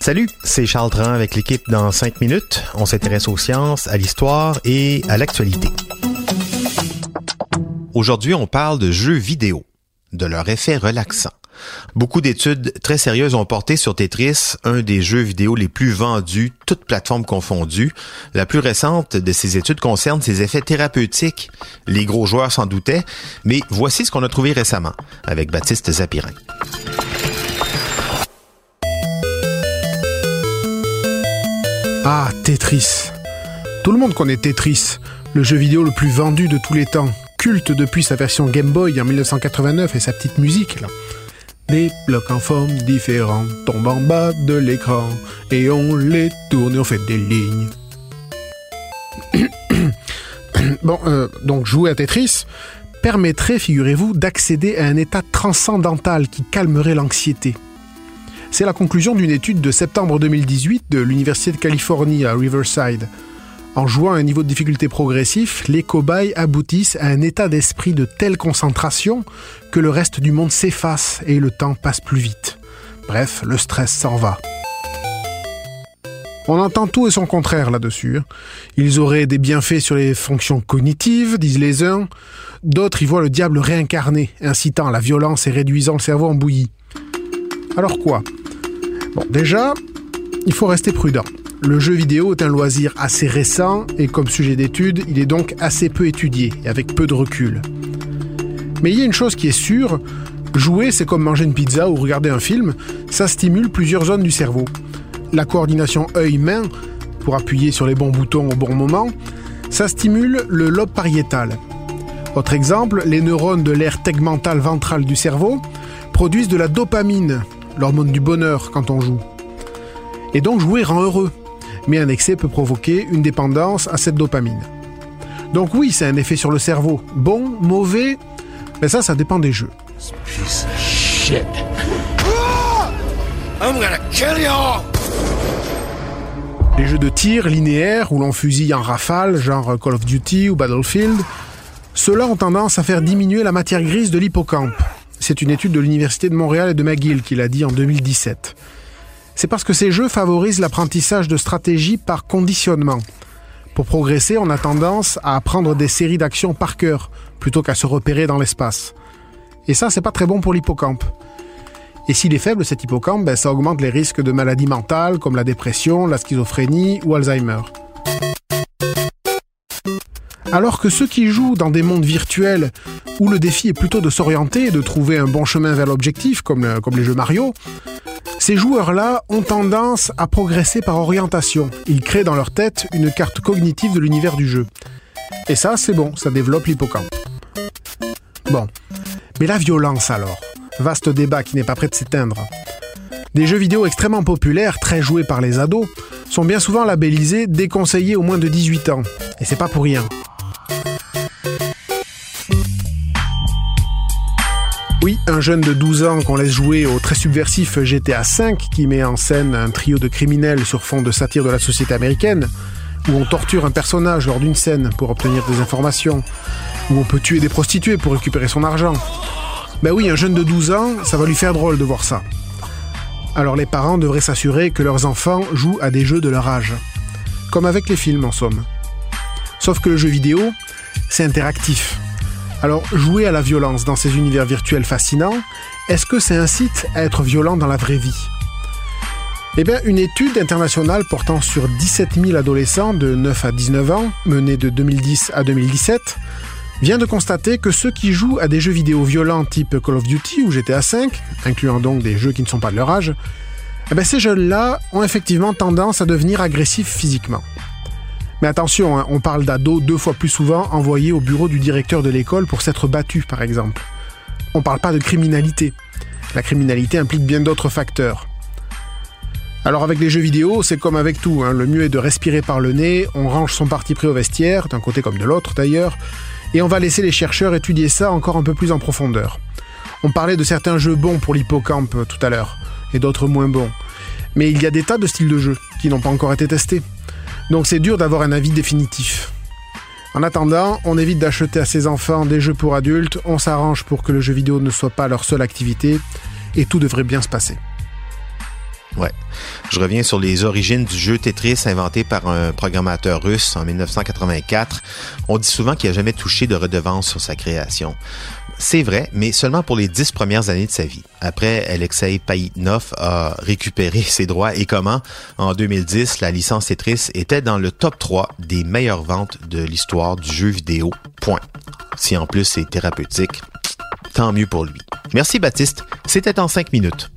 Salut, c'est Charles Tran avec l'équipe dans 5 minutes. On s'intéresse aux sciences, à l'histoire et à l'actualité. Aujourd'hui, on parle de jeux vidéo, de leur effet relaxant. Beaucoup d'études très sérieuses ont porté sur Tetris, un des jeux vidéo les plus vendus, toutes plateformes confondues. La plus récente de ces études concerne ses effets thérapeutiques. Les gros joueurs s'en doutaient, mais voici ce qu'on a trouvé récemment avec Baptiste Zapirin. Ah, Tetris. Tout le monde connaît Tetris, le jeu vidéo le plus vendu de tous les temps, culte depuis sa version Game Boy en 1989 et sa petite musique là. Des blocs en forme différente tombent en bas de l'écran et on les tourne et on fait des lignes. bon, euh, donc jouer à Tetris permettrait, figurez-vous, d'accéder à un état transcendantal qui calmerait l'anxiété. C'est la conclusion d'une étude de septembre 2018 de l'Université de Californie à Riverside. En jouant à un niveau de difficulté progressif, les cobayes aboutissent à un état d'esprit de telle concentration que le reste du monde s'efface et le temps passe plus vite. Bref, le stress s'en va. On entend tout et son contraire là-dessus. Hein. Ils auraient des bienfaits sur les fonctions cognitives, disent les uns. D'autres y voient le diable réincarné, incitant à la violence et réduisant le cerveau en bouillie. Alors quoi? Bon, déjà, il faut rester prudent. Le jeu vidéo est un loisir assez récent et comme sujet d'étude, il est donc assez peu étudié et avec peu de recul. Mais il y a une chose qui est sûre, jouer c'est comme manger une pizza ou regarder un film, ça stimule plusieurs zones du cerveau. La coordination œil-main, pour appuyer sur les bons boutons au bon moment, ça stimule le lobe pariétal. Autre exemple, les neurones de l'aire tegmentale ventrale du cerveau produisent de la dopamine, l'hormone du bonheur quand on joue. Et donc jouer rend heureux, mais un excès peut provoquer une dépendance à cette dopamine. Donc oui, c'est un effet sur le cerveau. Bon, mauvais, mais ça, ça dépend des jeux. Les jeux de tir linéaires où l'on fusille en rafale, genre Call of Duty ou Battlefield, ceux-là ont tendance à faire diminuer la matière grise de l'hippocampe. C'est une étude de l'Université de Montréal et de McGill qui l'a dit en 2017. C'est parce que ces jeux favorisent l'apprentissage de stratégies par conditionnement. Pour progresser, on a tendance à apprendre des séries d'actions par cœur, plutôt qu'à se repérer dans l'espace. Et ça, c'est pas très bon pour l'hippocampe. Et s'il est faible, cet hippocampe, ben, ça augmente les risques de maladies mentales comme la dépression, la schizophrénie ou Alzheimer. Alors que ceux qui jouent dans des mondes virtuels où le défi est plutôt de s'orienter et de trouver un bon chemin vers l'objectif, comme, comme les jeux Mario, ces joueurs-là ont tendance à progresser par orientation. Ils créent dans leur tête une carte cognitive de l'univers du jeu. Et ça, c'est bon, ça développe l'hippocampe. Bon. Mais la violence alors? Vaste débat qui n'est pas prêt de s'éteindre. Des jeux vidéo extrêmement populaires, très joués par les ados, sont bien souvent labellisés déconseillés au moins de 18 ans. Et c'est pas pour rien. Oui, un jeune de 12 ans qu'on laisse jouer au très subversif GTA V qui met en scène un trio de criminels sur fond de satire de la société américaine, où on torture un personnage lors d'une scène pour obtenir des informations, où on peut tuer des prostituées pour récupérer son argent. Ben oui, un jeune de 12 ans, ça va lui faire drôle de voir ça. Alors les parents devraient s'assurer que leurs enfants jouent à des jeux de leur âge. Comme avec les films en somme. Sauf que le jeu vidéo, c'est interactif. Alors, jouer à la violence dans ces univers virtuels fascinants, est-ce que ça incite à être violent dans la vraie vie? Eh bien, une étude internationale portant sur 17 000 adolescents de 9 à 19 ans, menée de 2010 à 2017, vient de constater que ceux qui jouent à des jeux vidéo violents type Call of Duty ou GTA V, incluant donc des jeux qui ne sont pas de leur âge, eh ces jeunes-là ont effectivement tendance à devenir agressifs physiquement. Mais attention, hein, on parle d'ados deux fois plus souvent envoyés au bureau du directeur de l'école pour s'être battus, par exemple. On ne parle pas de criminalité. La criminalité implique bien d'autres facteurs. Alors avec les jeux vidéo, c'est comme avec tout, hein. le mieux est de respirer par le nez, on range son parti pris au vestiaire, d'un côté comme de l'autre d'ailleurs, et on va laisser les chercheurs étudier ça encore un peu plus en profondeur. On parlait de certains jeux bons pour l'hippocampe euh, tout à l'heure, et d'autres moins bons. Mais il y a des tas de styles de jeux qui n'ont pas encore été testés. Donc c'est dur d'avoir un avis définitif. En attendant, on évite d'acheter à ses enfants des jeux pour adultes, on s'arrange pour que le jeu vidéo ne soit pas leur seule activité, et tout devrait bien se passer. Ouais. Je reviens sur les origines du jeu Tetris inventé par un programmateur russe en 1984. On dit souvent qu'il n'a jamais touché de redevance sur sa création. C'est vrai, mais seulement pour les dix premières années de sa vie. Après, Alexei Payitnov a récupéré ses droits et comment, en 2010, la licence Tetris était dans le top 3 des meilleures ventes de l'histoire du jeu vidéo. Point. Si en plus c'est thérapeutique, tant mieux pour lui. Merci Baptiste, c'était en cinq minutes.